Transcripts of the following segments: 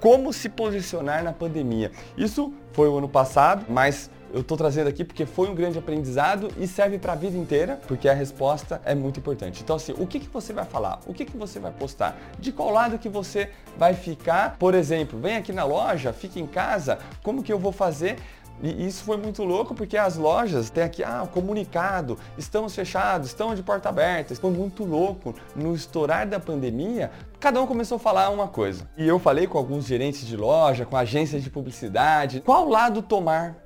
como se posicionar na pandemia. Isso foi o ano passado, mas eu estou trazendo aqui porque foi um grande aprendizado e serve para a vida inteira, porque a resposta é muito importante. Então, assim, o que, que você vai falar? O que, que você vai postar? De qual lado que você vai ficar? Por exemplo, vem aqui na loja, fique em casa, como que eu vou fazer? E isso foi muito louco porque as lojas têm aqui, ah, comunicado, estamos fechados, estamos de porta aberta. Foi muito louco. No estourar da pandemia, cada um começou a falar uma coisa. E eu falei com alguns gerentes de loja, com agências de publicidade, qual lado tomar?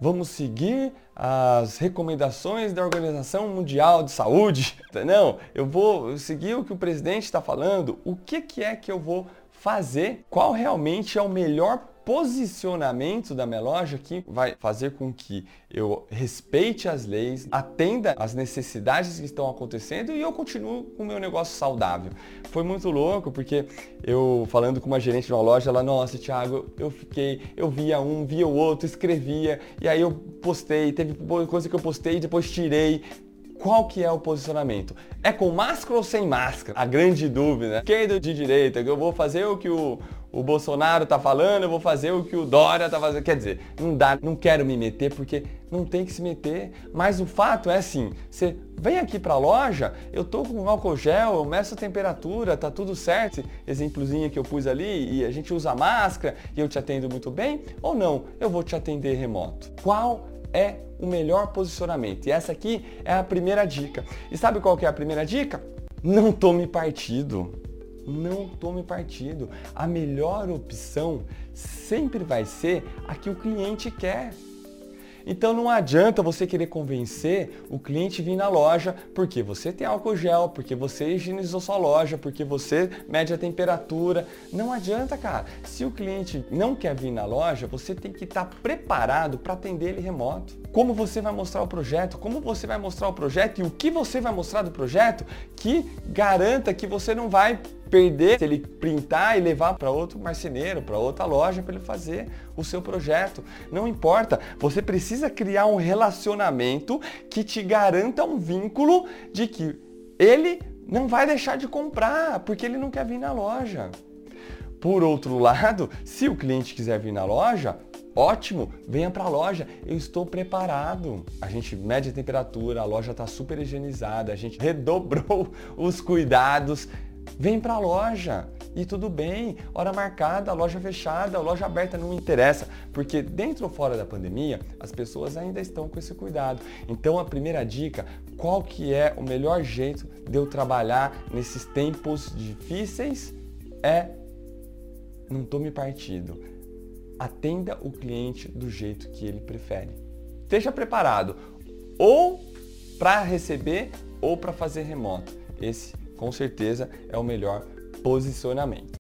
Vamos seguir as recomendações da Organização Mundial de Saúde? Não, eu vou seguir o que o presidente está falando. O que, que é que eu vou fazer? Qual realmente é o melhor posicionamento da minha loja que vai fazer com que eu respeite as leis, atenda às necessidades que estão acontecendo e eu continuo com o meu negócio saudável. Foi muito louco porque eu falando com uma gerente de uma loja, ela, nossa, Thiago, eu fiquei, eu via um, via o outro, escrevia, e aí eu postei, teve coisa que eu postei e depois tirei, qual que é o posicionamento? É com máscara ou sem máscara? A grande dúvida. Esquerda de direita, eu vou fazer o que o, o Bolsonaro tá falando, eu vou fazer o que o Dória tá fazendo. Quer dizer, não dá, não quero me meter porque não tem que se meter. Mas o fato é assim, você vem aqui para a loja, eu tô com álcool gel, eu meço a temperatura, tá tudo certo. Exemplozinho que eu pus ali e a gente usa máscara e eu te atendo muito bem ou não? Eu vou te atender remoto. Qual é o melhor posicionamento. E essa aqui é a primeira dica. E sabe qual que é a primeira dica? Não tome partido. Não tome partido. A melhor opção sempre vai ser a que o cliente quer. Então não adianta você querer convencer o cliente a vir na loja porque você tem álcool gel, porque você higienizou sua loja, porque você mede a temperatura. Não adianta, cara. Se o cliente não quer vir na loja, você tem que estar preparado para atender ele remoto. Como você vai mostrar o projeto, como você vai mostrar o projeto e o que você vai mostrar do projeto que garanta que você não vai perder se ele printar e levar para outro marceneiro, para outra loja para ele fazer o seu projeto. Não importa, você precisa criar um relacionamento que te garanta um vínculo de que ele não vai deixar de comprar porque ele não quer vir na loja. Por outro lado, se o cliente quiser vir na loja, Ótimo, venha para a loja, eu estou preparado. A gente mede a temperatura, a loja está super higienizada, a gente redobrou os cuidados Vem para a loja e tudo bem, hora marcada, loja fechada, loja aberta, não interessa, porque dentro ou fora da pandemia, as pessoas ainda estão com esse cuidado. Então a primeira dica, qual que é o melhor jeito de eu trabalhar nesses tempos difíceis é não tome partido. Atenda o cliente do jeito que ele prefere. Esteja preparado ou para receber ou para fazer remoto. Esse com certeza é o melhor posicionamento.